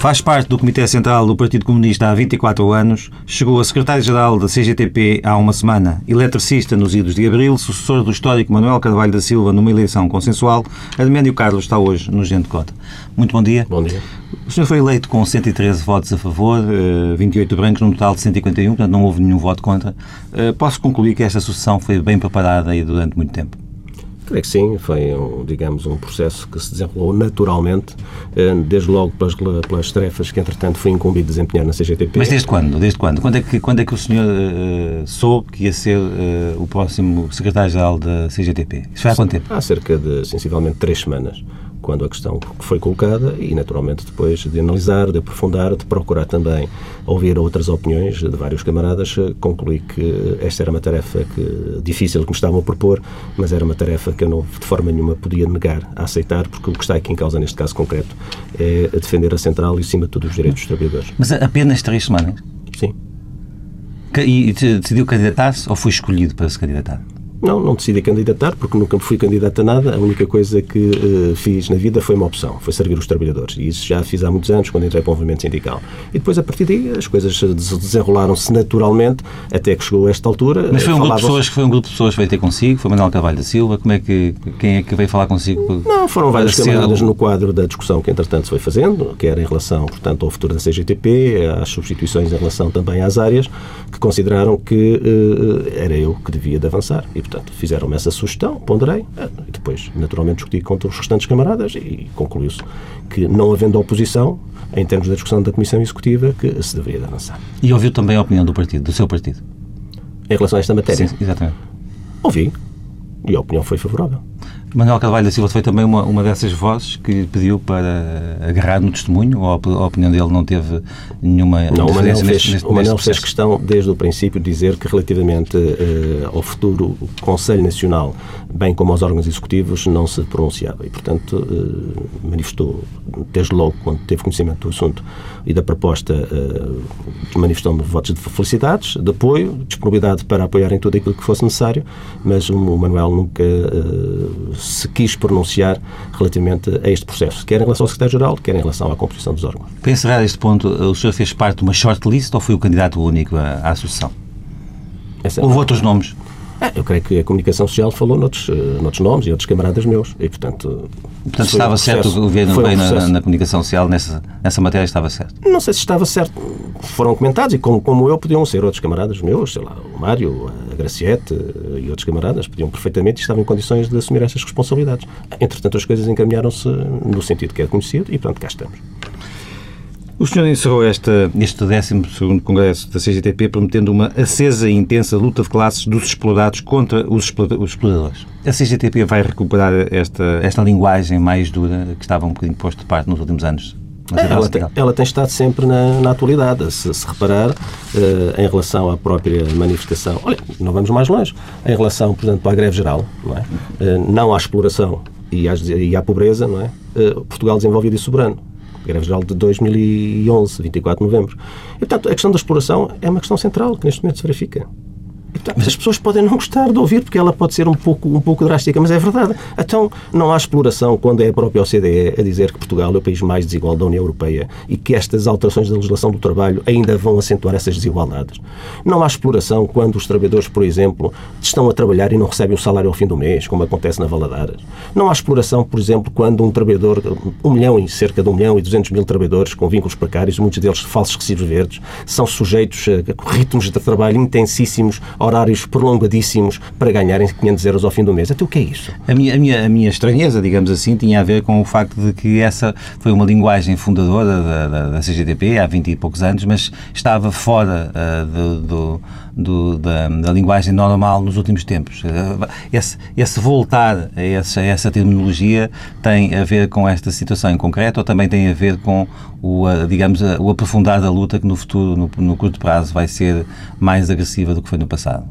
Faz parte do Comitê Central do Partido Comunista há 24 anos, chegou a secretário-geral da CGTP há uma semana, eletricista nos idos de abril, sucessor do histórico Manuel Carvalho da Silva numa eleição consensual. Arménio Carlos está hoje no Gente Cota. Muito bom dia. Bom dia. O senhor foi eleito com 113 votos a favor, 28 eh, brancos, num total de 151, portanto não houve nenhum voto contra. Eh, posso concluir que esta sucessão foi bem preparada e durante muito tempo? Creio que sim, foi, um, digamos, um processo que se desenrolou naturalmente, eh, desde logo pelas, pelas tarefas que, entretanto, fui incumbido de desempenhar na CGTP. Mas desde quando? Desde quando? Quando é que, quando é que o senhor uh, soube que ia ser uh, o próximo secretário-geral da CGTP? Isso foi há quanto tempo? Há cerca de, sensivelmente, três semanas quando a questão foi colocada e, naturalmente, depois de analisar, de aprofundar, de procurar também ouvir outras opiniões de vários camaradas, concluí que esta era uma tarefa que, difícil que me estavam a propor, mas era uma tarefa que eu não, de forma nenhuma, podia negar a aceitar, porque o que está aqui em causa, neste caso concreto, é defender a central e, acima de tudo, os direitos dos trabalhadores. Mas apenas três semanas? Sim. E decidiu candidatar-se ou foi escolhido para se candidatar? Não, não decidi candidatar, porque nunca fui candidato a nada. A única coisa que uh, fiz na vida foi uma opção, foi servir os trabalhadores. E isso já fiz há muitos anos, quando entrei para o movimento sindical. E depois, a partir daí, as coisas desenrolaram-se naturalmente, até que chegou a esta altura. Mas foi um, grupo de pessoas, foi um grupo de pessoas que veio ter consigo? Foi Manuel Carvalho da Silva? Como é que, quem é que veio falar consigo? Não, foram vários camaradas no quadro da discussão que, entretanto, se foi fazendo, quer em relação, portanto, ao futuro da CGTP, às substituições em relação também às áreas, que consideraram que uh, era eu que devia de avançar. E, portanto, fizeram-me essa sugestão, ponderei, eh, e depois, naturalmente, discuti com os restantes camaradas e concluiu-se que, não havendo oposição, em termos da discussão da Comissão Executiva, que se deveria avançar. E ouviu também a opinião do partido, do seu partido? Em relação a esta matéria? Sim, exatamente. Ouvi. E a opinião foi favorável. Manuel Carvalho da Silva foi também uma, uma dessas vozes que pediu para agarrar no testemunho, ou a, opinião dele não teve nenhuma Não, o Manel fez, neste, o Manel fez questão, desde o princípio, dizer que relativamente uh, ao futuro Conselho Nacional, bem como aos órgãos executivos, não se pronunciava. E, portanto, uh, manifestou, desde logo, quando teve conhecimento do assunto e da proposta, uh, manifestou-me votos de felicidades, de apoio, disponibilidade para apoiar em tudo aquilo que fosse necessário, mas o Manuel nunca se quis pronunciar relativamente a este processo, quer em relação ao Secretário-Geral, quer em relação à composição dos órgãos. Para encerrar este ponto, o senhor fez parte de uma shortlist ou foi o candidato único à, à associação? Essa Houve outros nomes? Eu creio que a comunicação social falou noutros, eh, noutros nomes e outros camaradas meus. E, portanto, portanto estava certo o governo bem um na, na, comunicação social nessa, nessa matéria, estava certo? Não sei se estava certo. Foram comentados e, como, como eu, podiam ser outros camaradas meus, sei lá, o Mário, a Graciete eh, e outros camaradas, podiam perfeitamente e estavam em condições de assumir estas responsabilidades. Entretanto, as coisas encaminharam-se no sentido que é conhecido e, portanto, cá estamos. O senhor encerrou esta, este 12 Congresso da CGTP prometendo uma acesa e intensa luta de classes dos explorados contra os exploradores. A CGTP vai recuperar esta, esta linguagem mais dura que estava um bocadinho posto de parte nos últimos anos? Ela tem, ela tem, estado sempre na, na atualidade. Se, se reparar, uh, em relação à própria manifestação, olha, não vamos mais longe, em relação, por exemplo, à greve geral, não, é? uh, não à exploração e, às, e à pobreza, não é? Uh, Portugal desenvolvido e soberano greve geral de 2011, 24 de novembro. E, portanto, a questão da exploração é uma questão central que neste momento se verifica. Portanto, as pessoas podem não gostar de ouvir porque ela pode ser um pouco, um pouco drástica, mas é verdade. Então, não há exploração quando é a própria OCDE a dizer que Portugal é o país mais desigual da União Europeia e que estas alterações da legislação do trabalho ainda vão acentuar essas desigualdades. Não há exploração quando os trabalhadores, por exemplo, estão a trabalhar e não recebem o salário ao fim do mês, como acontece na Valadares. Não há exploração, por exemplo, quando um trabalhador, um milhão e cerca de um milhão e duzentos mil trabalhadores com vínculos precários, muitos deles falsos recibos verdes, são sujeitos a ritmos de trabalho intensíssimos, horários prolongadíssimos para ganharem 500 euros ao fim do mês. Até o que é isso? A minha, a minha, a minha estranheza, digamos assim, tinha a ver com o facto de que essa foi uma linguagem fundadora da, da, da CGTP há 20 e poucos anos, mas estava fora uh, do, do, do da, da, linguagem normal nos últimos tempos. Uh, esse, esse voltar a essa, a essa terminologia tem a ver com esta situação em concreto ou também tem a ver com o, digamos, o aprofundar da luta que no futuro, no, no curto prazo, vai ser mais agressiva do que foi no passado?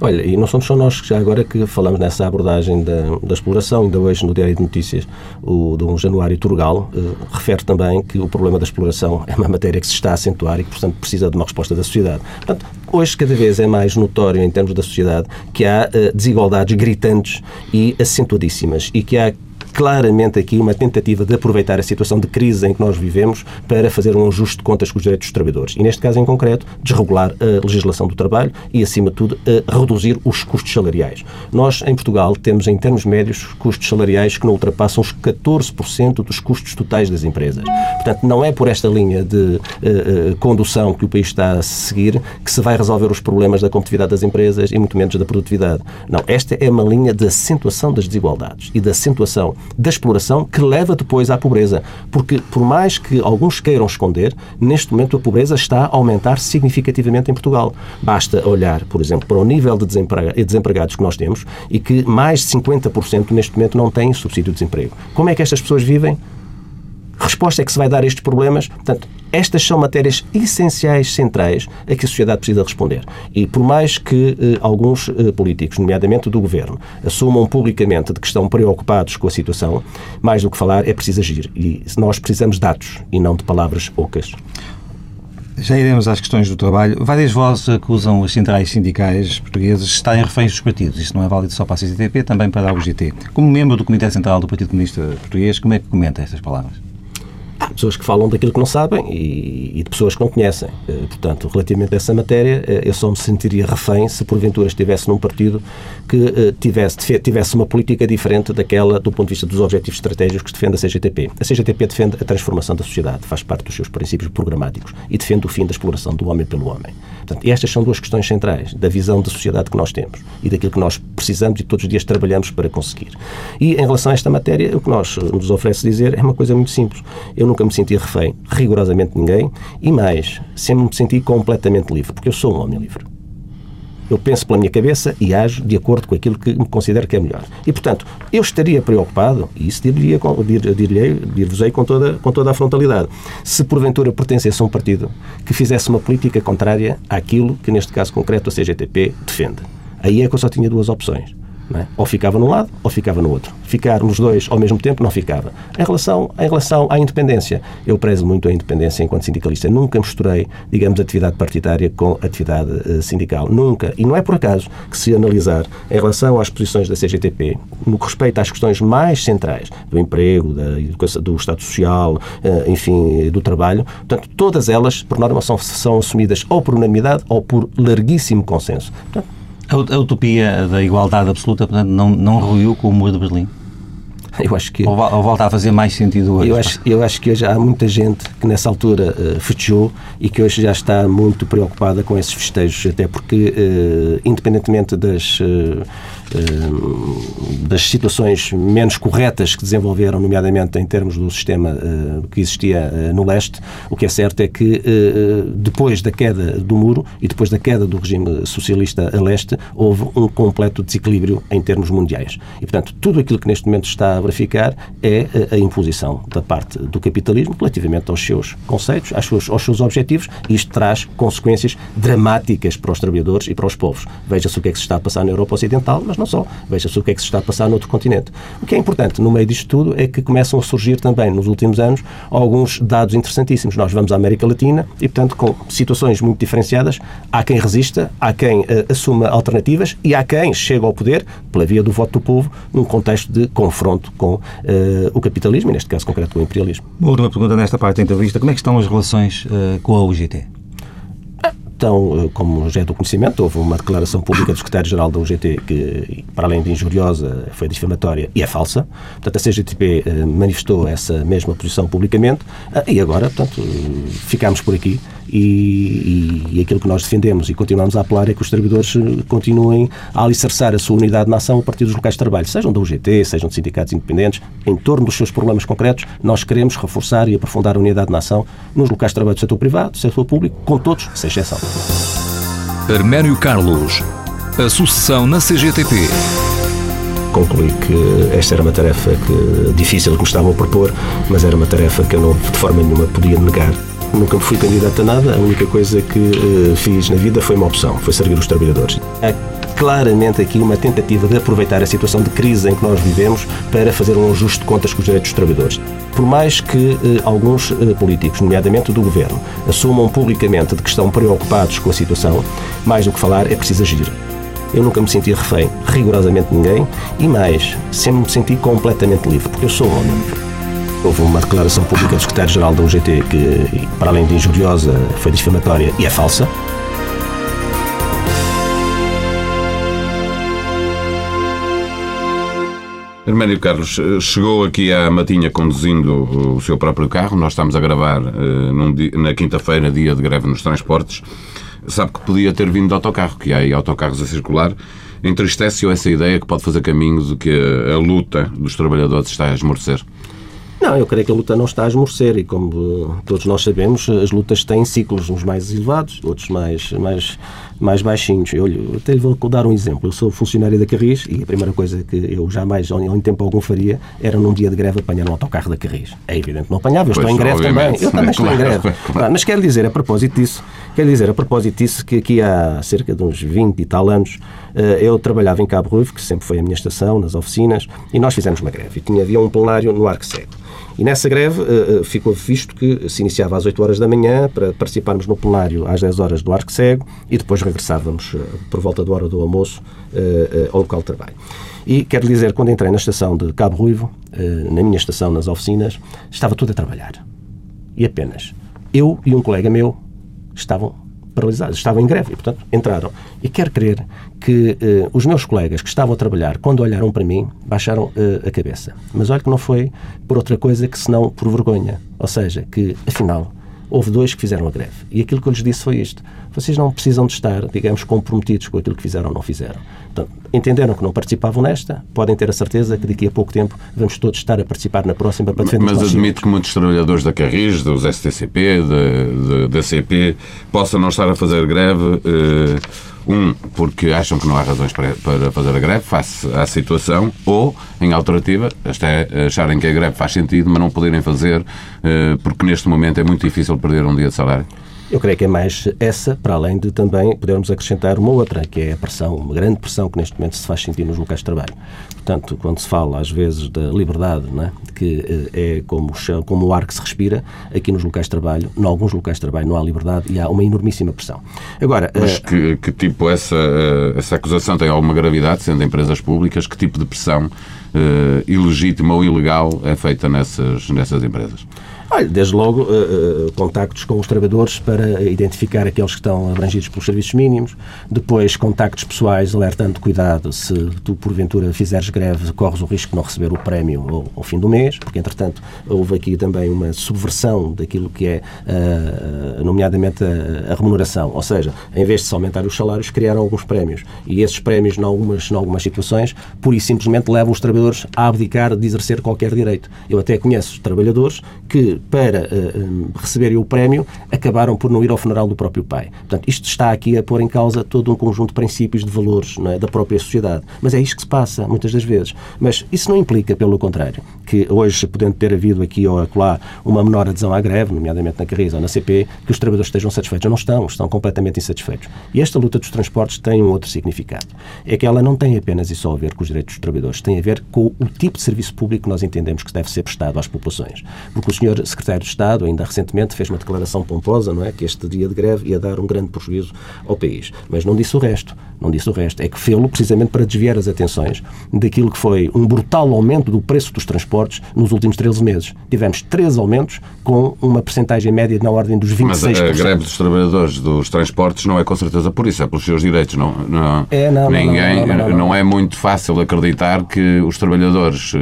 Olha, e não somos só nós já agora que falamos nessa abordagem da, da exploração, ainda hoje no Diário de Notícias, o Dom Januário Turgal eh, refere também que o problema da exploração é uma matéria que se está a acentuar e que, portanto, precisa de uma resposta da sociedade. Portanto, hoje cada vez é mais notório em termos da sociedade que há eh, desigualdades gritantes e acentuadíssimas e que há claramente aqui uma tentativa de aproveitar a situação de crise em que nós vivemos para fazer um ajuste de contas com os direitos dos trabalhadores. E neste caso em concreto, desregular a legislação do trabalho e, acima de tudo, reduzir os custos salariais. Nós, em Portugal, temos em termos médios custos salariais que não ultrapassam os 14% dos custos totais das empresas. Portanto, não é por esta linha de uh, condução que o país está a seguir que se vai resolver os problemas da competitividade das empresas e muito menos da produtividade. Não, esta é uma linha de acentuação das desigualdades e de acentuação da exploração que leva depois à pobreza. Porque, por mais que alguns queiram esconder, neste momento a pobreza está a aumentar significativamente em Portugal. Basta olhar, por exemplo, para o nível de desempregados que nós temos e que mais de 50% neste momento não têm subsídio de desemprego. Como é que estas pessoas vivem? Resposta é que se vai dar a estes problemas? Portanto, estas são matérias essenciais, centrais, a que a sociedade precisa responder. E por mais que eh, alguns eh, políticos, nomeadamente do governo, assumam publicamente de que estão preocupados com a situação, mais do que falar é preciso agir. E nós precisamos de dados e não de palavras ocas. Já iremos às questões do trabalho. Várias vozes acusam as centrais sindicais portuguesas de estarem reféns dos partidos. Isto não é válido só para a CCTP, também para a UGT. Como membro do Comitê Central do Partido Comunista Português, como é que comenta estas palavras? Pessoas que falam daquilo que não sabem e, e de pessoas que não conhecem. Eh, portanto, relativamente a essa matéria, eh, eu só me sentiria refém se porventura estivesse num partido que eh, tivesse, tivesse uma política diferente daquela do ponto de vista dos objetivos estratégicos que defende a CGTP. A CGTP defende a transformação da sociedade, faz parte dos seus princípios programáticos e defende o fim da exploração do homem pelo homem. Portanto, estas são duas questões centrais da visão de sociedade que nós temos e daquilo que nós precisamos e todos os dias trabalhamos para conseguir. E em relação a esta matéria, o que nós nos oferece dizer é uma coisa muito simples. Eu nunca me senti refém, rigorosamente ninguém, e mais, sempre me senti completamente livre, porque eu sou um homem livre. Eu penso pela minha cabeça e ajo de acordo com aquilo que me considero que é melhor. E, portanto, eu estaria preocupado, e isso dir-vos-ei com toda, com toda a frontalidade, se porventura pertencesse a um partido que fizesse uma política contrária àquilo que, neste caso concreto, a CGTP defende. Aí é que eu só tinha duas opções é? Ou ficava num lado ou ficava no outro. Ficar nos dois ao mesmo tempo não ficava. Em relação, em relação à independência, eu prezo muito a independência enquanto sindicalista. Nunca misturei, digamos, atividade partidária com atividade uh, sindical. Nunca. E não é por acaso que se analisar em relação às posições da CGTP, no que respeita às questões mais centrais do emprego, da educação, do Estado Social, uh, enfim, do trabalho, portanto, todas elas, por norma, são, são assumidas ou por unanimidade ou por larguíssimo consenso. Portanto, a utopia da igualdade absoluta, portanto, não, não ruiu com o muro de Berlim? Eu acho que... Ou, ou volta a fazer mais sentido hoje? Eu acho, eu acho que hoje há muita gente que nessa altura uh, festejou e que hoje já está muito preocupada com esses festejos, até porque, uh, independentemente das... Uh, das situações menos corretas que desenvolveram, nomeadamente em termos do sistema eh, que existia eh, no leste, o que é certo é que depois da queda do muro e depois da queda do regime socialista a leste, houve um completo desequilíbrio em termos mundiais. E, portanto, tudo aquilo que neste momento está a verificar é a imposição da parte do capitalismo relativamente aos seus conceitos, aos seus, aos seus objetivos, e isto traz consequências dramáticas para os trabalhadores e para os povos. Veja-se o que é que se está a passar na Europa Ocidental, mas não só. Veja-se o que é que se está a passar noutro continente. O que é importante no meio disto tudo é que começam a surgir também, nos últimos anos, alguns dados interessantíssimos. Nós vamos à América Latina e, portanto, com situações muito diferenciadas, há quem resista, há quem uh, assuma alternativas e há quem chega ao poder pela via do voto do povo num contexto de confronto com uh, o capitalismo e, neste caso concreto, com o imperialismo. Uma última pergunta nesta parte da entrevista. Como é que estão as relações uh, com a UGT? Então, como já é do conhecimento, houve uma declaração pública do secretário-geral da UGT que, para além de injuriosa, foi difamatória e é falsa. Portanto, a CGTP eh, manifestou essa mesma posição publicamente ah, e agora, portanto, ficámos por aqui e, e, e, aquilo que nós defendemos e continuamos a apelar é que os trabalhadores eh, continuem a alicerçar a sua unidade na ação a partir dos locais de trabalho, sejam da UGT, sejam de sindicatos independentes, em torno dos seus problemas concretos, nós queremos reforçar e aprofundar a unidade na ação nos locais de trabalho do setor privado, do setor público, com todos, sem exceção. Arménio Carlos, a sucessão na CGTP concluí que esta era uma tarefa que, difícil que me estavam a propor, mas era uma tarefa que eu não, de forma nenhuma podia negar nunca fui candidato a nada, a única coisa que uh, fiz na vida foi uma opção, foi servir os trabalhadores. Claramente aqui uma tentativa de aproveitar a situação de crise em que nós vivemos para fazer um ajuste de contas com os direitos dos trabalhadores. Por mais que uh, alguns uh, políticos, nomeadamente do governo, assumam publicamente de que estão preocupados com a situação, mais do que falar é preciso agir. eu nunca me senti refém rigorosamente ninguém e mais, sempre me senti completamente livre, porque eu sou homem. Houve uma declaração pública do secretário-geral da UGT que, para além de injuriosa, foi difamatória e é falsa. Herménio Carlos, eh, chegou aqui à Matinha conduzindo o seu próprio carro. Nós estamos a gravar uh, na quinta-feira, dia de greve nos transportes. Sabe que podia ter vindo de autocarro, que há aí autocarros a circular. Entristece-o essa ideia que pode fazer caminho de que a, a luta dos trabalhadores está a esmorecer? Não, eu creio que a luta não está a esmorecer e, como todos nós sabemos, as lutas têm ciclos, uns mais elevados, outros mais, mais, mais baixinhos. Eu, eu até lhe vou dar um exemplo. Eu sou funcionário da Carris e a primeira coisa que eu jamais, em tempo algum, faria era num dia de greve apanhar um autocarro da Carris. É evidente, não apanhava, eu pois, estou em greve também. Eu também estou claro, em greve. Claro. Mas quero dizer, a propósito disso, quero dizer, a propósito disso, que aqui há cerca de uns 20 e tal anos, eh, eu trabalhava em Cabo Ruivo, que sempre foi a minha estação, nas oficinas, e nós fizemos uma greve. E tinha, havia um plenário no Arco Cego. E nessa greve uh, ficou visto que se iniciava às 8 horas da manhã para participarmos no plenário às 10 horas do Arco Cego e depois regressávamos uh, por volta da hora do almoço ao local de trabalho. E quero dizer, quando entrei na estação de Cabo Ruivo, na minha estação, nas oficinas, estava tudo a trabalhar. E apenas eu e um colega meu estavam paralisados, estavam em greve e, portanto, entraram. E quero crer que eh, os meus colegas que estavam a trabalhar, quando olharam para mim, baixaram eh, a cabeça. Mas olha que não foi por outra coisa que senão por vergonha. Ou seja, que, afinal, houve dois que fizeram a greve. E aquilo que eu lhes disse foi isto. Vocês não precisam de estar, digamos, comprometidos com aquilo que fizeram ou não fizeram. Então, entenderam que não participavam nesta, podem ter a certeza que daqui a pouco tempo vamos todos estar a participar na próxima para defender Mas admito que muitos trabalhadores da Carris, dos STCP, da CP, possam não estar a fazer greve. Eh, um, porque acham que não há razões para, para fazer a greve face à situação, ou, em alternativa, até acharem que a greve faz sentido, mas não poderem fazer, eh, porque neste momento é muito difícil perder um dia de salário. Eu creio que é mais essa, para além de também podermos acrescentar uma outra, que é a pressão, uma grande pressão que neste momento se faz sentir nos locais de trabalho. Portanto, quando se fala às vezes da liberdade, não é? que eh, é como, como o ar que se respira, aqui nos locais de trabalho, em alguns locais de trabalho não há liberdade e há uma enormíssima pressão. Agora, Mas uh, que, que, tipo essa, essa acusação tem alguma gravidade, sendo empresas públicas? Que tipo de pressão uh, ilegítima ou ilegal é feita nessas, nessas empresas? Olha, desde logo, uh, uh, contactos com os trabalhadores para identificar aqueles que estão abrangidos pelos serviços mínimos, depois contactos pessoais alertando cuidado se tu porventura fizeres greve corres o risco de não receber o prémio ao, ao fim do mês, porque entretanto houve aqui também uma subversão daquilo que é, uh, nomeadamente a, a, remuneração, ou seja, em vez de se aumentar os salários, criaram alguns prémios. E esses prémios, em algumas, em algumas situações, pura e simplesmente levam os trabalhadores a abdicar de exercer qualquer direito. Eu até conheço trabalhadores que para uh, receberem o prémio, acabaram por não ir ao funeral do próprio pai. Portanto, isto está aqui a pôr em causa todo um conjunto de princípios, de valores é, da própria sociedade. Mas é isto que se passa, muitas das vezes. Mas isso não implica, pelo contrário, que hoje, podendo ter havido aqui ou acolá uma menor adesão à greve, nomeadamente na Carris ou na CP, que os trabalhadores estejam satisfeitos. Não estão, estão completamente insatisfeitos. E esta luta dos transportes tem um outro significado. É que ela não tem apenas e só a ver com os direitos dos trabalhadores, tem a ver com o tipo de serviço público que nós entendemos que deve ser prestado às populações. Porque o senhor secretário de Estado, ainda recentemente, fez uma declaração pomposa, não é? Que este dia de greve ia dar um grande prejuízo ao país. Mas não disse o resto. Não disse o resto. É que fê-lo precisamente para desviar as atenções daquilo que foi um brutal aumento do preço dos transportes nos últimos 13 meses. Tivemos três aumentos com uma percentagem média na ordem dos 26%. Mas a greve dos trabalhadores dos transportes não é com certeza por isso, é pelos seus direitos. Não, não, é, não, ninguém, não, não, não, é muito fácil acreditar que os trabalhadores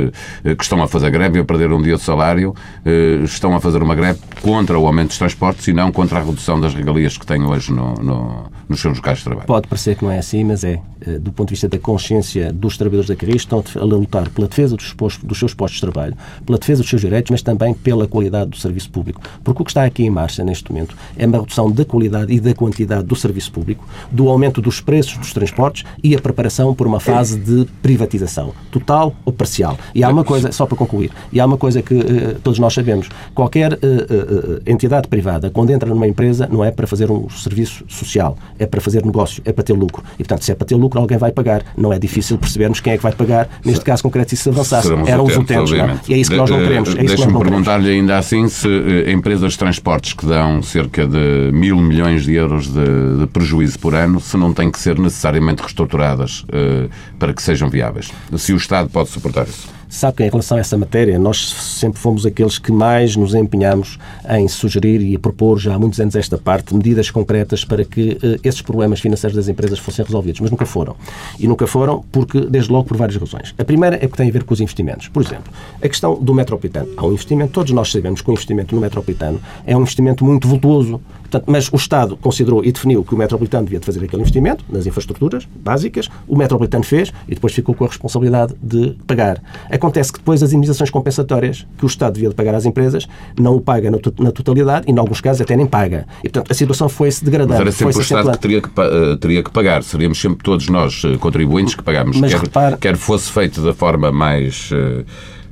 eh, que estão a fazer greve e a perder um dia de salário eh, estão a fazer uma greve contra o aumento dos transportes e não contra a redução das regalias que têm hoje no, no, nos seus locais de trabalho. Pode parecer que não é assim, mas é. Eh, do ponto de vista da consciência dos trabalhadores da Carris, estão a lutar pela defesa dos, postos, dos seus postos de trabalho, pela defesa dos seus direitos, mas também pela qualidade do serviço público. Porque o que está aqui em marcha neste momento é uma redução da qualidade e da quantidade do serviço público, do aumento dos preços dos transportes e a preparação por uma fase de privatização, total ou parcial. E há uma coisa, só para concluir, e há uma coisa que uh, todos nós sabemos, Qualquer uh, uh, entidade privada, quando entra numa empresa, não é para fazer um serviço social, é para fazer negócio, é para ter lucro. E, portanto, se é para ter lucro, alguém vai pagar. Não é difícil percebermos quem é que vai pagar. Neste caso concreto, se avançasse, Seremos eram os utentes, é? E é isso que nós não queremos. É isso Deixa-me perguntar-lhe ainda assim se eh, empresas de transportes que dão cerca de mil milhões de euros de, de prejuízo por ano, se não têm que ser necessariamente reestruturadas eh, para que sejam viáveis. Se o Estado pode suportar isso. Sabe que em relação a essa matéria, nós sempre fomos aqueles que mais nos empenhamos em sugerir e propor já há muitos anos esta parte, medidas concretas para que eh, esses problemas financeiros das empresas fossem resolvidos, mas nunca foram. E nunca foram porque, desde logo, por várias razões. A primeira é que tem a ver com os investimentos. Por exemplo, a questão do metropolitano. Há um investimento, todos nós sabemos que o investimento no metropolitano é um investimento muito vultuoso, Portanto, mas o Estado considerou e definiu que o metropolitano devia de fazer aquele investimento nas infraestruturas básicas, o metropolitano fez e depois ficou com a responsabilidade de pagar. Acontece que depois as indenizações compensatórias que o Estado devia de pagar às empresas não o paga na totalidade e, em alguns casos, até nem paga. E, portanto, a situação foi-se degradando. Mas era sempre o Estado que teria que, eh, teria que pagar. Seríamos sempre todos nós, eh, contribuintes, que pagamos. Mas quer, repare- quer fosse feito da forma mais.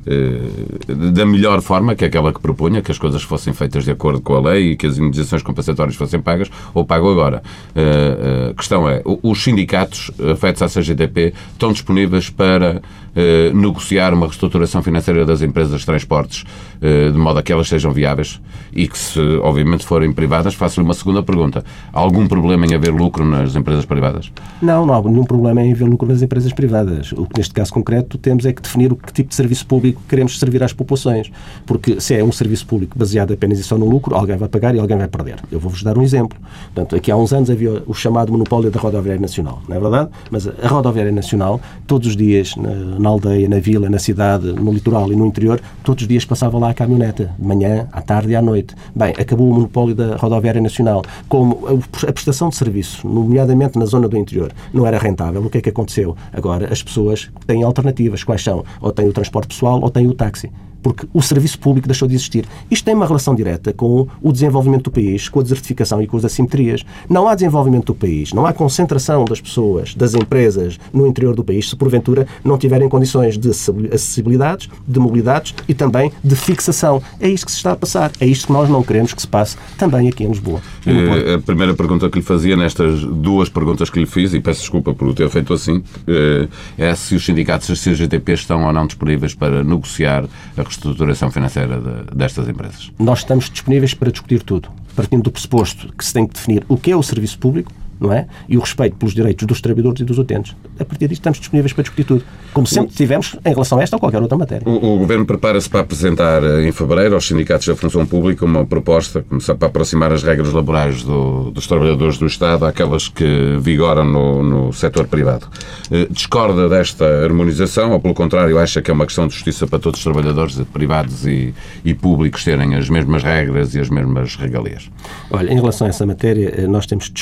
Eh, da melhor forma, que é aquela que propunha, que as coisas fossem feitas de acordo com a lei e que as indenizações compensatórias fossem pagas, ou pago agora. Eh, eh, A questão é, os sindicatos afetos à CGTP estão disponíveis para eh, negociar uma reestruturação financeira das empresas de transportes eh, de modo a que elas sejam viáveis e que, se obviamente forem privadas, faço-lhe uma segunda pergunta. Há algum problema em haver lucro nas empresas privadas? Não, não há nenhum problema em haver lucro nas empresas privadas. O que neste caso concreto temos é que definir o que tipo de serviço público queremos servir às populações. Porque se é um serviço público baseado apenas e só no lucro, alguém vai pagar e alguém vai perder. Eu vou-vos dar um exemplo. Portanto, aqui há uns anos havia o chamado monopólio da rodoviária nacional, não é verdade? Mas a rodoviária nacional, todos os dias, na, na aldeia, na vila, na cidade, no litoral e no interior, todos os dias passava lá a caminhoneta, de manhã, à tarde e à noite. Bem, acabou o monopólio da rodoviária nacional. Como a prestação de serviço, nomeadamente na zona do interior, não era rentável, o que é que aconteceu? Agora as pessoas têm alternativas. Quais são? Ou têm o transporte pessoal ou têm o táxi porque o serviço público deixou de existir. Isto tem uma relação direta com o desenvolvimento do país, com a desertificação e com as assimetrias. Não há desenvolvimento do país, não há concentração das pessoas, das empresas no interior do país, se porventura não tiverem condições de acessibilidades, de mobilidades e também de fixação. É isto que se está a passar. É isto que nós não queremos que se passe também aqui em Lisboa. Eh, A primeira pergunta que lhe fazia nestas duas perguntas que lhe fiz, e peço desculpa por o ter feito assim, eh, é se os sindicatos da CGTP estão ou não disponíveis para negociar a reestruturação financeira de- destas empresas. nós estamos disponíveis para discutir tudo, partindo do pressuposto que se tem que definir o que é o serviço público, não é? E o respeito pelos direitos dos trabalhadores e dos utentes. A partir disto estamos disponíveis para discutir tudo, como sempre tivemos em relação a esta ou qualquer outra matéria. O, o Governo prepara-se para apresentar eh, em fevereiro aos sindicatos da função pública uma proposta começar para aproximar as regras laborais do- dos trabalhadores do Estado àquelas que vigoram no, no setor privado. Eh, Discorda desta harmonização ou, pelo contrário, acha que é uma questão de justiça para todos os trabalhadores, privados e, e públicos, terem as mesmas regras e as mesmas regalias? Olha, em relação a essa matéria, eh, nós temos de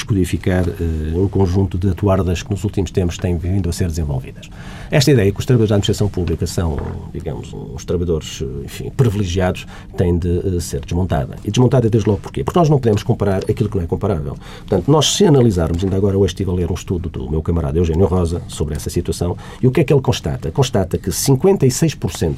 descodificar eh, um conjunto de atuardas que nos últimos tempos têm vindo a ser desenvolvidas. Esta ideia que os trabalhadores da administração pública são, digamos, uns trabalhadores eh, enfim, privilegiados tem de eh, ser desmontada. E desmontada desde logo porquê? Porque nós não podemos comparar aquilo que não é comparável. Portanto, nós se analisarmos, ainda agora hoje estive a ler um estudo do meu camarada Eugênio Rosa sobre essa situação, e o que é que ele constata? Constata que 56%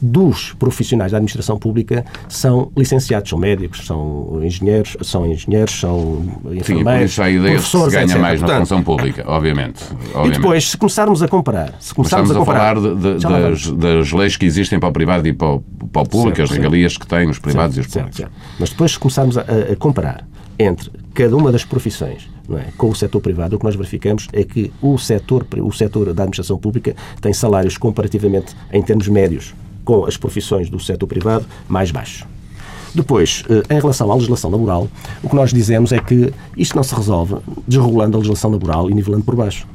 dos profissionais da administração pública são licenciados, são médicos, são engenheiros, são engenheiros, são Sim, e por enfermeiros, isso há a ideia professores, ganha etc. mais na Portanto, função pública, obviamente. E obviamente. depois, se começarmos a comparar, se começarmos a, comparar, falar de- de- das, das leis que existem para o privado e para o, para o público, Certo, as certo. regalias que têm os privados e os Certo, públicos. certo. Mas depois, se começarmos a, a comparar entre cada uma das profissões é, com o setor privado, o que nós verificamos é que o setor, o setor da administração pública tem salários comparativamente, em termos médios, com as profissões do setor privado mais baixos. Depois, eh, em relação à legislação laboral, o que nós dizemos é que isto não se resolve desregulando a legislação laboral e nivelando por baixo.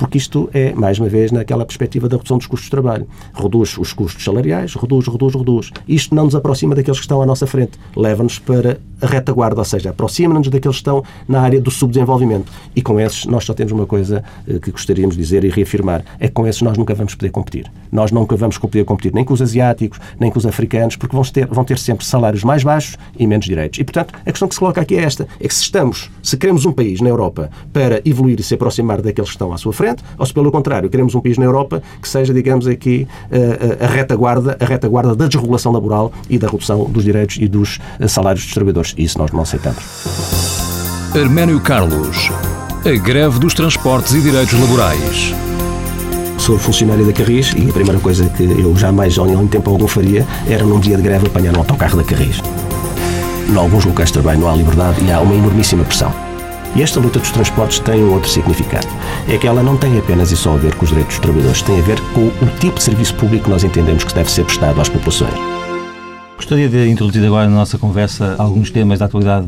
Porque isto é, mais uma vez, naquela perspectiva da redução dos custos de trabalho. Reduz os custos salariais, reduz, reduz, reduz. Isto não nos aproxima daqueles que estão à nossa frente. Leva-nos para a retaguarda, ou seja, aproxima-nos daqueles que estão na área do subdesenvolvimento. E com esses, nós só temos uma coisa eh, que gostaríamos de dizer e reafirmar: é que com esses nós nunca vamos poder competir. Nós nunca vamos poder competir nem com os asiáticos, nem com os africanos, porque vão ter, vão ter sempre salários mais baixos e menos direitos. E, portanto, a questão que se coloca aqui é esta: é que se estamos, se queremos um país na Europa para evoluir e se aproximar daqueles que estão à sua frente, diferente, ou se pelo contrário, queremos um país na Europa que seja, digamos aqui, a, a, a retaguarda, a retaguarda da desregulação laboral e da redução dos direitos e dos salários dos trabalhadores. Isso nós não aceitamos. Arménio Carlos. A greve dos transportes e direitos laborais sou funcionário da Carris e a primeira coisa que eu jamais, ou em tempo algum, faria era num dia de greve apanhar um autocarro da Carris. Em alguns locais de trabalho não há liberdade e há uma enormíssima pressão. E esta luta dos transportes tem um outro significado. É que ela não tem apenas e só a ver com os direitos dos trabalhadores, tem a ver com o tipo de serviço público que nós entendemos que deve ser prestado às populações. Gostaria de introduzir agora na nossa conversa alguns temas da atualidade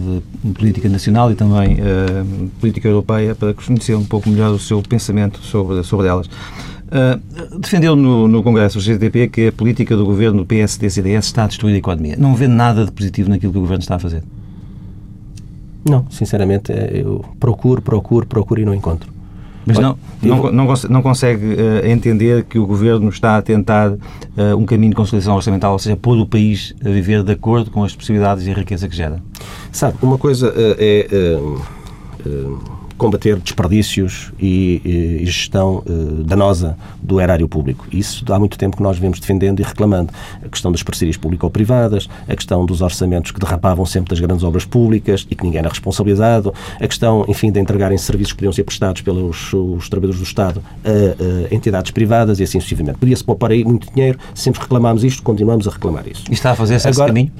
política nacional e também uh, política europeia para conhecer um pouco melhor o seu pensamento sobre, sobre elas. Uh, defendeu no, no Congresso do GTP que a política do governo PSD-CDS está a destruir a economia. Não vê nada de positivo naquilo que o governo está a fazer? Não, sinceramente, eh, eu procuro, procuro, procuro e não encontro. Mas não, não, não, não consegue uh, entender que o Governo está a tentar uh, um caminho de consolidação orçamental, ou seja, pôr o país a viver de acordo com as possibilidades e a riqueza que gera? Sabe, uma coisa uh, é combater desperdícios e, e, gestão uh, danosa do erário público. Isso há muito tempo que nós vemos defendendo e reclamando. A questão das parcerias público-privadas, a questão dos orçamentos que derrapavam sempre das grandes obras públicas e que ninguém era responsabilizado, a questão, enfim, de entregarem serviços que podiam ser prestados pelos os trabalhadores do Estado a, a entidades privadas e assim sucessivamente. Podia-se poupar aí muito dinheiro, sempre reclamámos isto, continuamos a reclamar isso. E está a fazer esse caminho?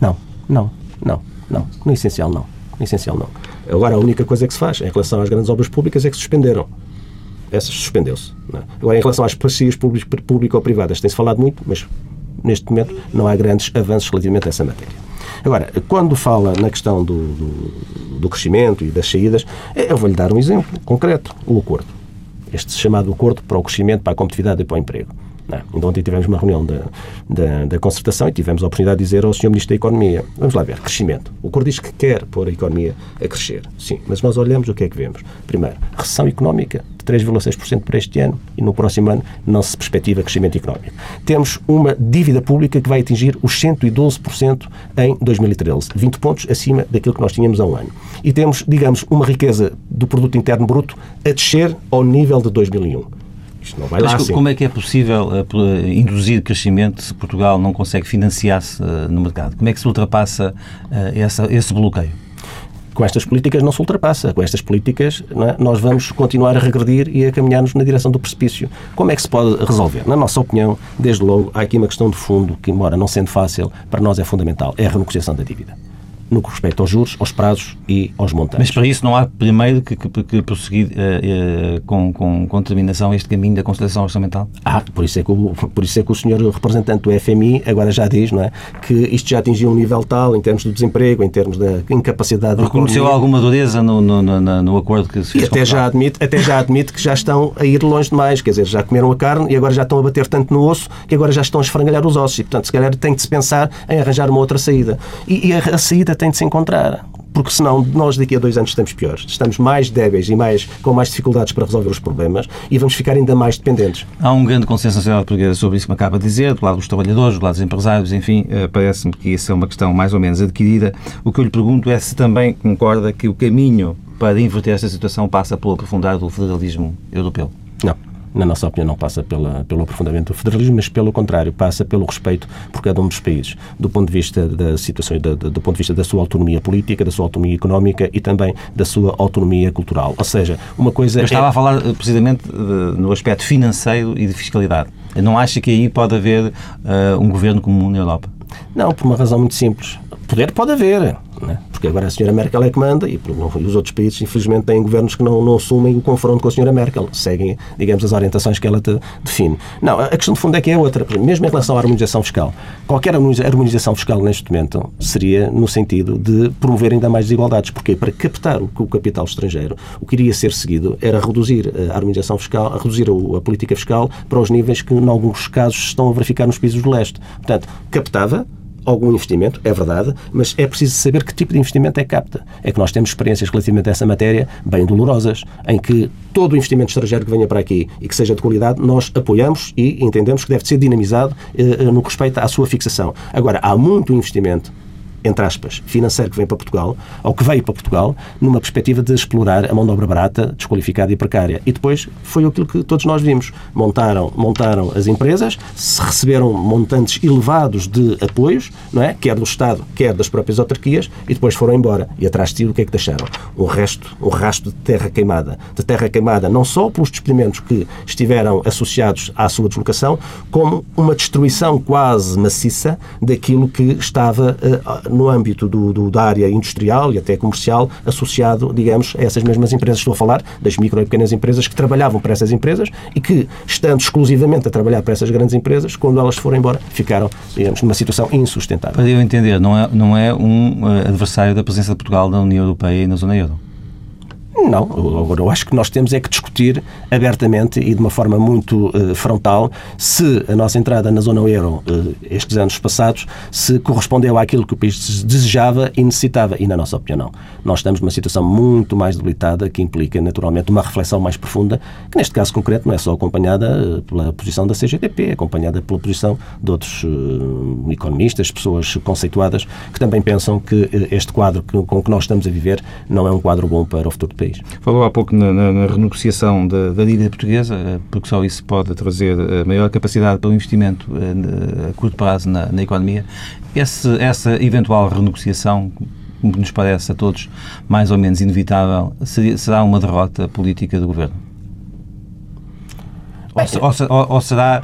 Não, não, não, não. No essencial, não. No essencial, não. Agora, a única coisa que se faz em relação às grandes obras públicas é que suspenderam. Essas suspendeu-se. É? Agora, em relação às parcerias público-privadas, tem-se falado muito, mas neste momento não há grandes avanços relativamente a essa matéria. Agora, quando fala na questão do, do, do crescimento e das saídas, eu vou-lhe dar um exemplo concreto: o acordo. Este chamado acordo para o crescimento, para a competitividade e para o emprego. Não. Ainda ontem tivemos uma reunião da, da, da, concertação e tivemos a oportunidade de dizer ao Sr. Ministro da Economia, vamos lá ver, crescimento. O Cor diz que quer pôr a economia a crescer, sim, mas nós olhamos o que é que vemos. Primeiro, recessão económica de 3,6% para este ano e no próximo ano não se perspectiva crescimento económico. Temos uma dívida pública que vai atingir os 112% em 2013, 20 pontos acima daquilo que nós tínhamos há um ano. E temos, digamos, uma riqueza do produto interno bruto a descer ao nível de 2001. Isto não vai Mas lá assim. como é que é possível uh, induzir crescimento se Portugal não consegue financiar-se uh, no mercado? Como é que se ultrapassa essa, esse bloqueio? Com estas políticas não se ultrapassa. Com estas políticas é? nós vamos continuar a regredir e a caminhar-nos na direção do precipício. Como é que se pode resolver? Na nossa opinião, desde logo, há aqui uma questão de fundo que, embora não sendo fácil, para nós é fundamental. É a renegociação da dívida no que respeita aos juros, aos prazos e aos montantes. Mas para isso não há primeiro que, que, que prosseguir uh, uh, com, com, com determinação este caminho da conciliação orçamental? Ah, por isso, é que o, por isso é que o senhor representante do FMI agora já diz não é, que isto já atingiu um nível tal em termos do desemprego, em termos da incapacidade... Reconheceu alguma dureza no, no, no, no, acordo que se fez? E até já, admite, até já admite que já estão a ir longe demais, quer dizer, já comeram a carne e agora já estão a bater tanto no osso que agora já estão a esfrangalhar os ossos e, portanto, se calhar tem de se pensar em arranjar uma outra saída. E, e a, a saída tem de se encontrar porque senão nós daqui a dois anos estamos piores. Estamos mais débeis e mais, com mais dificuldades para resolver os problemas e vamos ficar ainda mais dependentes. Há um grande consenso na sociedade portuguesa sobre isso que me acaba de dizer, do lado dos trabalhadores, do lado dos empresários, enfim, eh, parece-me que isso é uma questão mais ou menos adquirida. O que eu lhe pergunto é se também concorda que o caminho para inverter esta situação passa pelo aprofundar do federalismo europeu. Não na nossa opinião, não passa pela, pelo aprofundamento do federalismo, mas pelo contrário, passa pelo respeito por cada um dos países, do ponto de vista da situação, da, do ponto de vista da sua autonomia política, da sua autonomia económica e também da sua autonomia cultural. Ou seja, uma coisa. Eu estava é... a falar eh, precisamente de, no aspecto financeiro e de fiscalidade. Não acha que aí pode haver uh, um governo comum na Europa? Não, por uma razão muito simples. Poder pode haver, né? porque agora a senhora Merkel é que manda e, os outros países, infelizmente, têm governos que não, não assumem o confronto com a senhora Merkel, seguem, digamos, as orientações que ela define. Não, a questão de fundo é que é outra. Mesmo em relação à harmonização fiscal, qualquer harmonização fiscal neste momento seria no sentido de promover ainda mais desigualdades. Porquê? Para captar o, capital estrangeiro, o que iria ser seguido era reduzir a harmonização fiscal, reduzir a, a política fiscal para os níveis que, em alguns casos, estão a verificar nos países do leste. Portanto, captava algum investimento, é verdade, mas é preciso saber que tipo de investimento é que capta. É que nós temos experiências relativamente a essa matéria bem dolorosas, em que todo o investimento estrangeiro que venha para aqui e que seja de qualidade, nós apoiamos e entendemos que deve ser dinamizado eh, no que respeita à sua fixação. Agora, há muito investimento entre aspas, financeiro que vem para Portugal, ou que veio para Portugal, numa perspectiva de explorar a mão de obra barata, desqualificada e precária. E depois foi aquilo que todos nós vimos. Montaram, montaram as empresas, receberam montantes elevados de apoios, não é? quer do Estado, quer das próprias autarquias, e depois foram embora. E atrás de si, o que é que deixaram? Um resto, um rastro de terra queimada. De terra queimada não só pelos despedimentos que estiveram associados à sua deslocação, como uma destruição quase maciça daquilo que estava uh, no âmbito do, do, da área industrial e até comercial associado, digamos, a essas mesmas empresas. Estou a falar das micro e pequenas empresas que trabalhavam para essas empresas e que, estando exclusivamente a trabalhar para essas grandes empresas, quando elas foram embora, ficaram, digamos, numa situação insustentável. Para eu entender, não é, não é um uh, adversário da presença de Portugal na União Europeia e na zona euro? Não, agora eu acho que nós temos é que discutir abertamente e de uma forma muito uh, frontal se a nossa entrada na zona euro uh, estes anos passados se correspondeu àquilo que o país desejava e necessitava e na nossa opinião não. Nós estamos numa situação muito mais debilitada que implica naturalmente uma reflexão mais profunda que neste caso concreto não é só acompanhada uh, pela posição da CGTP, é acompanhada pela posição de outros economistas, pessoas conceituadas que também pensam que este quadro com que nós estamos a viver não é um quadro bom para o futuro país. Falou há pouco na, na, na renegociação da, da, dívida portuguesa, eh, porque só isso pode trazer eh, maior capacidade para o investimento eh, a curto prazo na, na economia. Esse, essa eventual renegociação como nos parece a todos mais ou menos inevitável, será uma derrota política do governo? Ou, ou, será,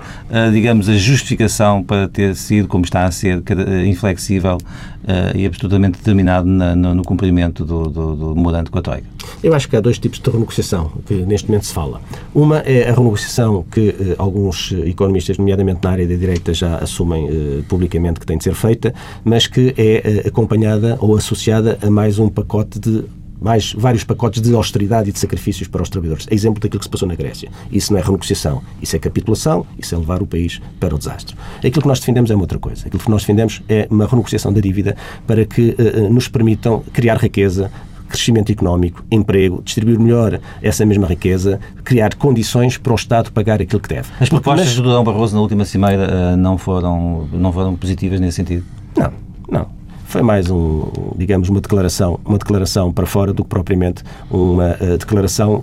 digamos, a justificação para ter sido, como está a ser, inflexível uh, e absolutamente determinado na, no, cumprimento do, do, do memorando com a Troika? Eu acho que há dois tipos de renegociação que neste momento se fala. Uma é a renegociação que alguns economistas, nomeadamente na área da direita, já assumem publicamente que tem de ser feita, mas que é acompanhada ou associada a mais um pacote de mais vários pacotes de austeridade e de sacrifícios para os trabalhadores. É exemplo daquilo que se passou na Grécia. Isso não é renegociação, isso é capitulação, isso é levar o país para o desastre. Aquilo que nós defendemos é uma outra coisa. Aquilo que nós defendemos é uma renegociação da dívida para que uh, nos permitam criar riqueza, crescimento económico, emprego, distribuir melhor essa mesma riqueza, criar condições para o Estado pagar aquilo que deve. As propostas mas... do Dom Barroso na última cimeira uh, não, foram, não foram positivas nesse sentido? Não, não foi mais um, digamos, uma declaração, uma declaração para fora do que propriamente uma uh, declaração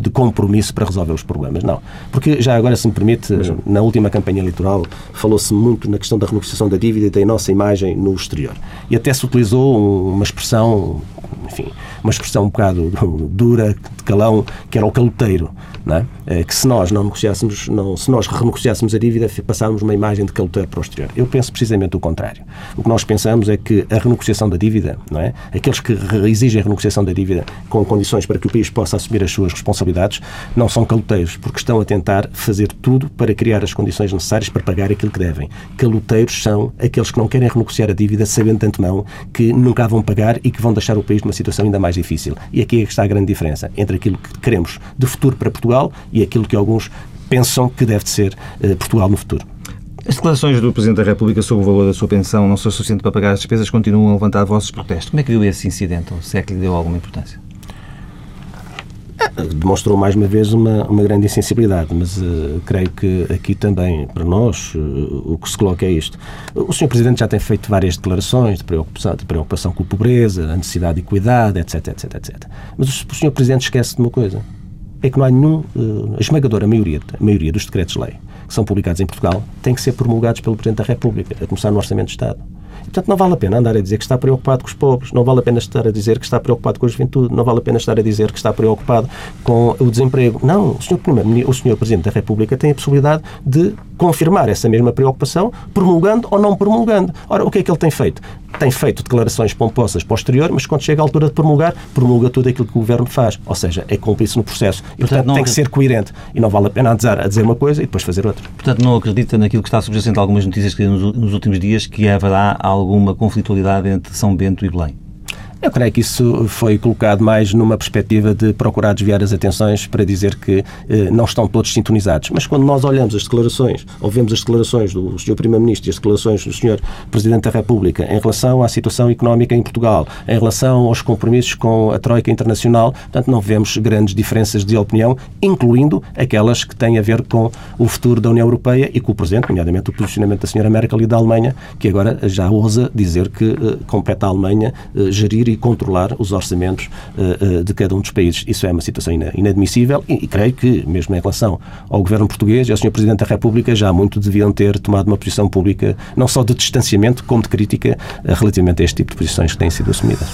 de compromisso para resolver os problemas. Não. Porque já agora, se me permite, Mas... na última campanha eleitoral falou-se muito na questão da renegociação da dívida e da nossa imagem no exterior. E até se utilizou uma expressão, enfim, uma expressão um bocado dura, de calão, que era o caloteiro. Não é? é? que se nós não negociássemos, não, se nós renegociássemos a dívida, passávamos uma imagem de caloteiro para o exterior. Eu penso precisamente o contrário. O que nós pensamos é que a renegociação da dívida, não é? aqueles que exigem a renegociação da dívida com condições para que o país possa assumir as suas responsabilidades, não são caloteiros, porque estão a tentar fazer tudo para criar as condições necessárias para pagar aquilo que devem. Caloteiros são aqueles que não querem renegociar a dívida sabendo de antemão que nunca vão pagar e que vão deixar o país numa situação ainda mais difícil. E aqui é que está a grande diferença entre aquilo que queremos de futuro para Portugal e aquilo que alguns pensam que deve ser uh, Portugal no futuro. As declarações do Presidente da República sobre o valor da sua pensão não são suficientes para pagar as despesas continuam a levantar vossos protestos. Como é que viu esse incidente, ou se é que lhe deu alguma importância? demonstrou mais uma vez uma, uma grande insensibilidade, mas uh, creio que aqui também, para nós, uh, o que se coloca é isto. O Sr. Presidente já tem feito várias declarações de preocupação, de preocupação com a pobreza, a necessidade de equidade, etc, etc, etc. Mas o Sr. Presidente esquece de uma coisa, é que não há nenhum, uh, a esmagadora maioria, a maioria dos decretos-lei que são publicados em Portugal têm que ser promulgados pelo Presidente da República, a começar no Orçamento de Estado. Portanto, não vale a pena andar a dizer que está preocupado com os pobres, não vale a pena estar a dizer que está preocupado com a juventude, não vale a pena estar a dizer que está preocupado com o desemprego. Não, o Sr. Primeiro, o Sr. Presidente da República tem a possibilidade de confirmar essa mesma preocupação, promulgando ou não promulgando. Ora, o que é que ele tem feito? Tem feito declarações pomposas posterior, mas quando chega a altura de promulgar, promulga tudo aquilo que o Governo faz. Ou seja, é cumprir-se no processo. E, portanto, portanto tem que ser coerente. E não vale a pena andar a dizer uma coisa e depois fazer outra. Portanto, não acredita naquilo que está subjacente a algumas notícias que nos últimos dias, que haverá alguma conflitualidade entre São Bento e Belém? Eu creio que isso foi colocado mais numa perspectiva de procurar desviar as atenções para dizer que eh, não estão todos sintonizados. Mas quando nós olhamos as declarações, ou vemos as declarações do Sr. Primeiro-Ministro e as declarações do Sr. Presidente da República em relação à situação económica em Portugal, em relação aos compromissos com a Troika Internacional, portanto, não vemos grandes diferenças de opinião, incluindo aquelas que têm a ver com o futuro da União Europeia e com o presente, nomeadamente o posicionamento da Sra. Merkel e da Alemanha, que agora já ousa dizer que eh, compete à Alemanha eh, gerir e controlar os orçamentos eh, de cada um dos países. Isso é uma situação inadmissível e, e creio que, mesmo em relação ao governo português e ao Sr. Presidente da República, já muito deviam ter tomado uma posição pública, não só de distanciamento, como de crítica relativamente a este tipo de posições que têm sido assumidas.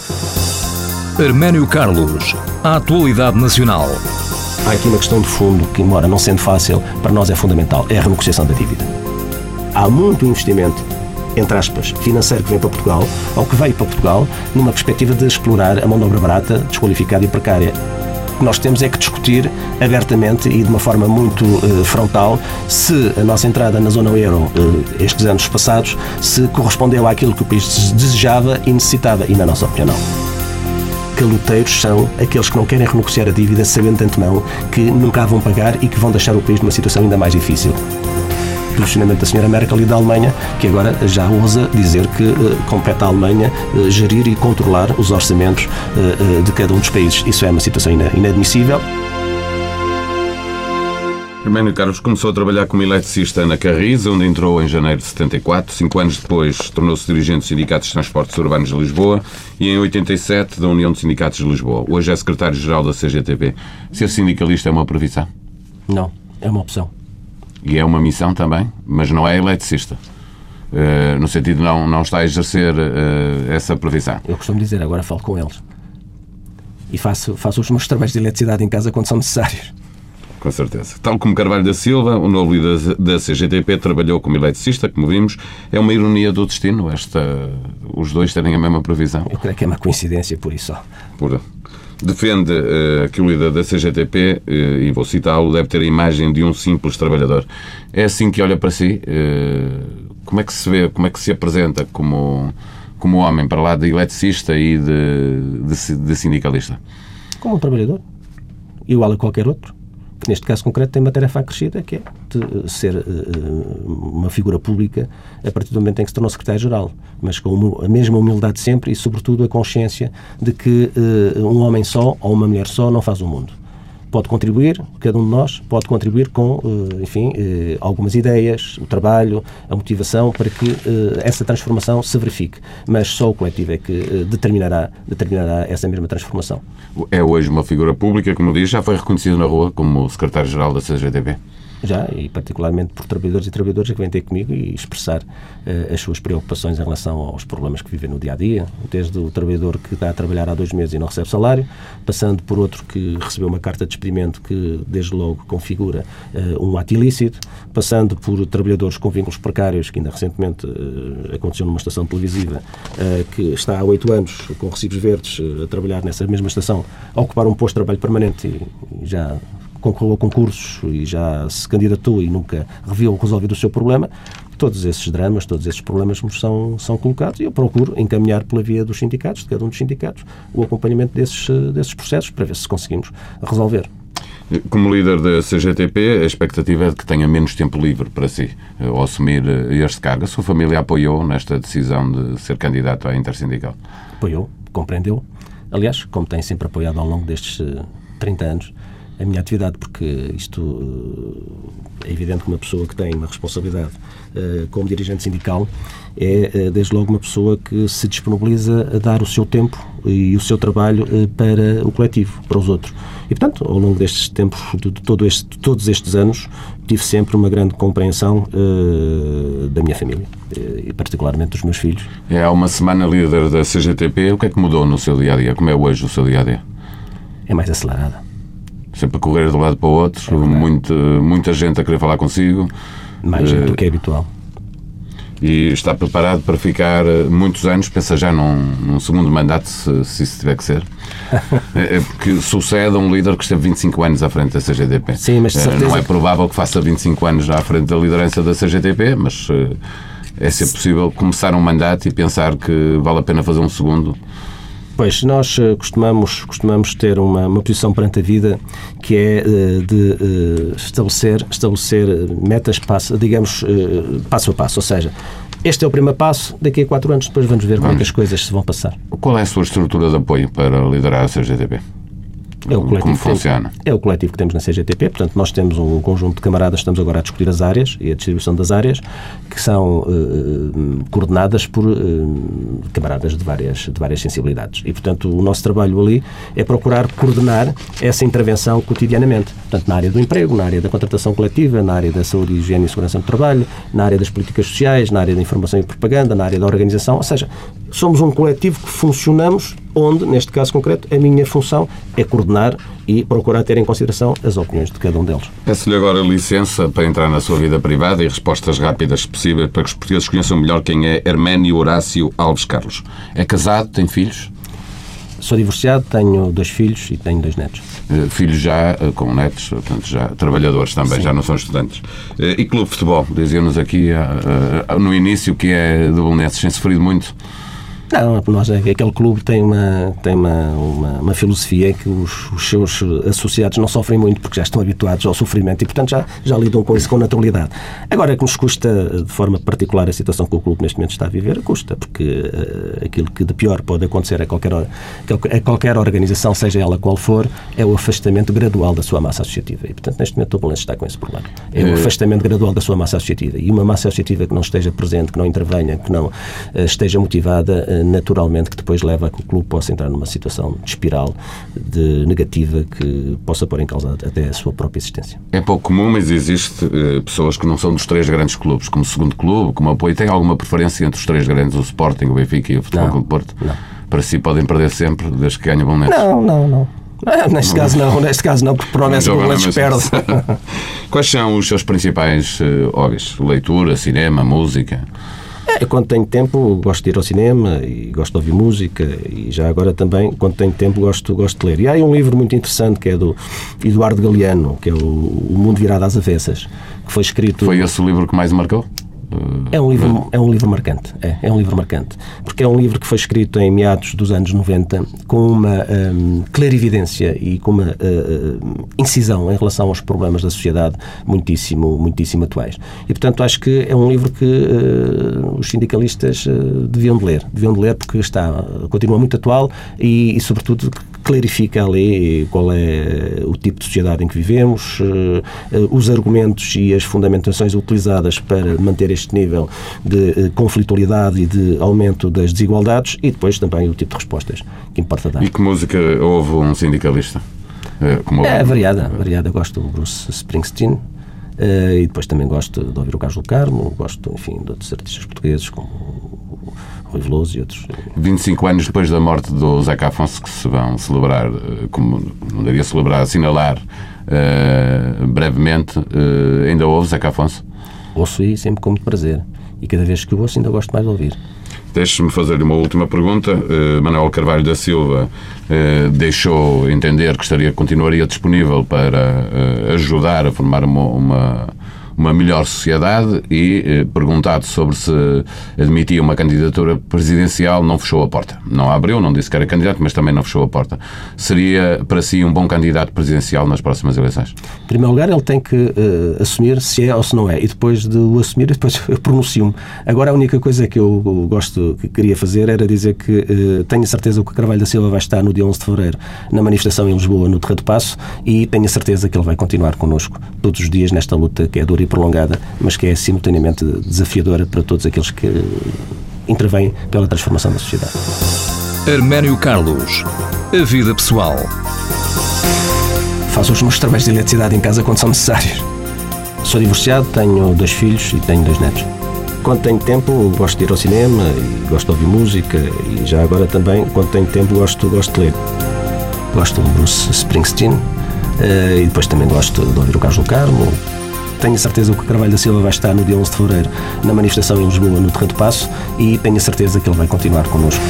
Arménio Carlos, a atualidade nacional. Há aqui uma questão de fundo que, embora não sendo fácil, para nós é fundamental: é a renegociação da dívida. Há muito investimento entre aspas, financeiro que vem para Portugal, ou que veio para Portugal, numa perspectiva de explorar a mão de obra barata, desqualificada e precária. O que nós temos é que discutir abertamente e de uma forma muito uh, frontal se a nossa entrada na zona euro uh, estes anos passados se correspondeu àquilo que o país desejava e necessitava, e na nossa opinião não caloteiros são aqueles que não querem renegociar a dívida sabendo de antemão que nunca a vão pagar e que vão deixar o país numa situação ainda mais difícil posicionamento da senhora Merkel e da Alemanha, que agora já ousa dizer que uh, compete à Alemanha uh, gerir e controlar os orçamentos uh, de cada um dos países. Isso é uma situação inadmissível. Herménio Carlos começou a trabalhar como eletricista na Carris, onde entrou em janeiro de 74. Cinco anos depois tornou-se dirigente do Sindicato de Transportes Urbanos de Lisboa e em 87 da União de Sindicatos de Lisboa. Hoje é secretário-geral da CGTP. Ser sindicalista é uma previsão? Não, é uma opção. E é uma missão também, mas não é eletricista. Uh, no sentido não, não está a exercer uh, essa previsão. Eu costumo dizer, agora falo com eles. E faço, faço os meus trabalhos de eletricidade em casa quando são necessários. Com certeza. Tal como Carvalho da Silva, o novo líder da CGTP trabalhou como eletricista, como vimos. É uma ironia do destino esta, os dois terem a mesma previsão. Eu creio que é uma coincidência, por isso. Por, defende uh, que o líder da CGTP, uh, eh, e vou citá-lo, deve ter a imagem de um simples trabalhador. É assim que olha para si? Uh, como é que se vê, como é que se apresenta como, como homem para lá de eletricista e de, de, de sindicalista? Como um trabalhador, igual a qualquer outro que neste caso concreto tem uma tarefa acrescida, que é de ser uh, uma figura pública a partir do momento em que se tornou secretário-geral, mas com a mesma humildade sempre e, sobretudo, a consciência de que um homem só ou uma mulher só não faz o mundo pode contribuir, cada um de nós pode contribuir com, eh, enfim, eh, algumas ideias, o trabalho, a motivação para que eh, essa transformação se verifique. Mas só o coletivo é que determinará, determinará essa mesma transformação. É hoje uma figura pública, como diz, já foi reconhecido na rua como secretário-geral da CGTB já, e particularmente por trabalhadores e trabalhadoras que vêm ter comigo e expressar uh, as suas preocupações em relação aos problemas que vivem no dia a dia, desde o trabalhador que está a trabalhar há dois meses e não recebe salário, passando por outro que recebeu uma carta de despedimento que, desde logo, configura uh, um ato ilícito, passando por trabalhadores com vínculos precários, que ainda recentemente uh, aconteceu numa estação televisiva, que está há oito anos com recibos verdes a trabalhar nessa mesma estação, a ocupar um posto de trabalho permanente e já concorreu a concursos e já se candidatou e nunca reviu resolvido o seu problema, todos esses dramas, todos esses problemas são, são colocados e eu procuro encaminhar pela via dos sindicatos, de cada um dos sindicatos, o acompanhamento desses, desses processos para ver se conseguimos resolver. Como líder da CGTP, a expectativa é de que tenha menos tempo livre para si ao assumir este cargo. A sua família apoiou nesta decisão de ser candidato à Intersindical? Apoiou, compreendeu. Aliás, como tem sempre apoiado ao longo destes 30 anos, a minha atividade, porque isto eh, é evidente que uma pessoa que tem uma responsabilidade uh, como dirigente sindical é, uh, desde logo, uma pessoa que se disponibiliza a dar o seu tempo e o seu trabalho uh, para o coletivo, para os outros. E, portanto, ao longo destes tempos, de, todo este, de todos estes anos, tive sempre uma grande compreensão da minha família e, particularmente, dos meus filhos. É há uma semana líder da CGTP. O que é que mudou no seu dia a dia? Como é hoje o seu dia a dia? É mais acelerada sempre a correr de um lado para o outro, é muita, muita gente a querer falar consigo. Mais gente do que é habitual. E está preparado para ficar eh, muitos anos, pensa já num, num segundo mandato, se, se, isso tiver que ser. É, porque sucede a um líder que esteve 25 anos à frente da CGTP. Sim, mas certeza... Não é provável que faça 25 anos à frente da liderança da CGTP, mas é sempre possível começar um mandato e pensar que vale a pena fazer um segundo Pois, nós uh, costumamos, costumamos ter uma, uma posição perante a vida que é uh, de uh, estabelecer, estabelecer metas, passo, digamos, passo a passo. Ou seja, este é o primeiro passo, daqui a quatro anos depois vamos ver vamos. como é que as coisas se vão passar. Qual é a sua estrutura de apoio para liderar a CGTB? É o Como funciona? é o coletivo que temos na CGTP, portanto, nós temos um conjunto de camaradas, estamos agora a discutir as áreas e a distribuição das áreas, que são uh, coordenadas por uh, camaradas de várias, de várias sensibilidades. E, portanto, o nosso trabalho ali é procurar coordenar essa intervenção cotidianamente. Portanto, na área do emprego, na área da contratação coletiva, na área da saúde, higiene e segurança do trabalho, na área das políticas sociais, na área da informação e propaganda, na área da organização, ou seja, somos um coletivo que funcionamos onde, neste caso concreto, a minha função é coordenar e procurar ter em consideração as opiniões de cada um deles. Peço-lhe agora licença para entrar na sua vida privada e respostas rápidas possíveis para que os portugueses conheçam melhor quem é Herménio Horácio Alves Carlos. É casado, tem filhos? Sou divorciado, tenho dois filhos e tenho dois netos. Uh, filhos já uh, com netos, portanto, já trabalhadores também, Sim. já não são estudantes. Uh, e clube de futebol, dizia-nos aqui no início que é de Bolonenses, tem sofrido muito não, nós, é aquele clube tem uma, tem uma, uma, uma filosofia que os, os, seus associados não sofrem muito porque já estão habituados ao sofrimento e, portanto, já, já lidam com isso com naturalidade. Agora, que nos custa de forma particular a situação que o clube neste momento está a viver, custa, porque uh, aquilo que de pior pode acontecer a qualquer, a qualquer organização, seja ela qual for, é o afastamento gradual da sua massa associativa. E, portanto, neste momento o Belenenses está com esse problema. É o eh, afastamento gradual da sua massa associativa. E uma massa associativa que não esteja presente, que não intervenha, que não uh, esteja motivada, naturalmente que depois leva a que o clube possa entrar numa situação de espiral de negativa que possa pôr em causa até a sua própria existência. É pouco comum, mas existe uh, pessoas que não são dos três grandes clubes, como segundo clube, como apoio. Tem alguma preferência entre os três grandes, o Sporting, o Benfica e o Futebol Clube Porto? Não. Para si podem perder sempre, desde que ganham bom netos? Não, não, não. Ah, neste caso não, neste caso não, porque que o Belenenses perde. Quais são os seus principais uh, hobbies? Leitura, cinema, música? É, quando tenho tempo, gosto de ir ao cinema e gosto de ouvir música e já agora também, quando tenho tempo, gosto, gosto de ler. E há um livro muito interessante que é do Eduardo Galeano, que é o, o Mundo Virado às Avessas, que foi escrito... Foi esse o livro que mais marcou? É um livro, é um livro marcante. É, é um livro marcante. Porque é um livro que foi escrito em meados dos anos 90 com uma um, clarividência e com uma uh, incisão em relação aos problemas da sociedade muitíssimo, muitíssimo atuais. E, portanto, acho que é um livro que uh, os sindicalistas uh, deviam de ler. Deviam de ler porque está, continua muito atual e, e sobretudo, clarifica ali qual é o tipo de sociedade em que vivemos, os argumentos e as fundamentações utilizadas para manter este nível de eh, conflitualidade e de aumento das desigualdades e depois também o tipo de respostas que importa dar. E que música houve um sindicalista? Eh, como é variada, variada. Gosto do Bruce Springsteen, Uh, e depois também gosto de ouvir o Carlos do Carmo, gosto, enfim, de outros artistas portugueses como Rui Veloso e outros. 25 anos depois da morte do Zeca Afonso, que se vão celebrar, como não daria celebrar, assinalar uh, brevemente, uh, ainda houve Zeca Afonso? ouço e sempre com muito prazer. E cada vez que o ouço ainda gosto mais de ouvir. Deixe-me fazer-lhe uma última pergunta. Uh, Manuel Carvalho da Silva uh, deixou entender que estaria, continuaria disponível para uh, ajudar a formar uma, uma uma melhor sociedade e, eh, perguntado sobre se admitia uma candidatura presidencial, não fechou a porta. Não abriu, não disse que era candidato, mas também não fechou a porta. Seria para si um bom candidato presidencial nas próximas eleições? Em primeiro lugar, ele tem que uh, assumir se é ou se não é. E depois de o assumir, depois eu pronuncio-me. Agora, a única coisa que eu gosto, que queria fazer era dizer que uh, tenho certeza que o Carvalho da Silva vai estar no dia 11 de fevereiro na manifestação em Lisboa, no Terra do Passo, e tenho certeza que ele vai continuar connosco todos os dias nesta luta que é dura e prolongada, mas que é simultaneamente desafiadora para todos aqueles que intervêm pela transformação da sociedade. Arménio Carlos, a vida pessoal. Faço os meus trabalhos de eletricidade em casa quando são necessários. Sou divorciado, tenho dois filhos e tenho dois netos. Quando tenho tempo, gosto de ir ao cinema e gosto de ouvir música e já agora também, quando tenho tempo, gosto, gosto de ler. Gosto de Bruce Springsteen eh, e depois também gosto de ouvir o Carlos do Carmo, tenho a certeza que o Carvalho da Silva vai estar no dia 11 de fevereiro na manifestação em Lisboa, no Terra do Passo, e tenho a certeza que ele vai continuar connosco.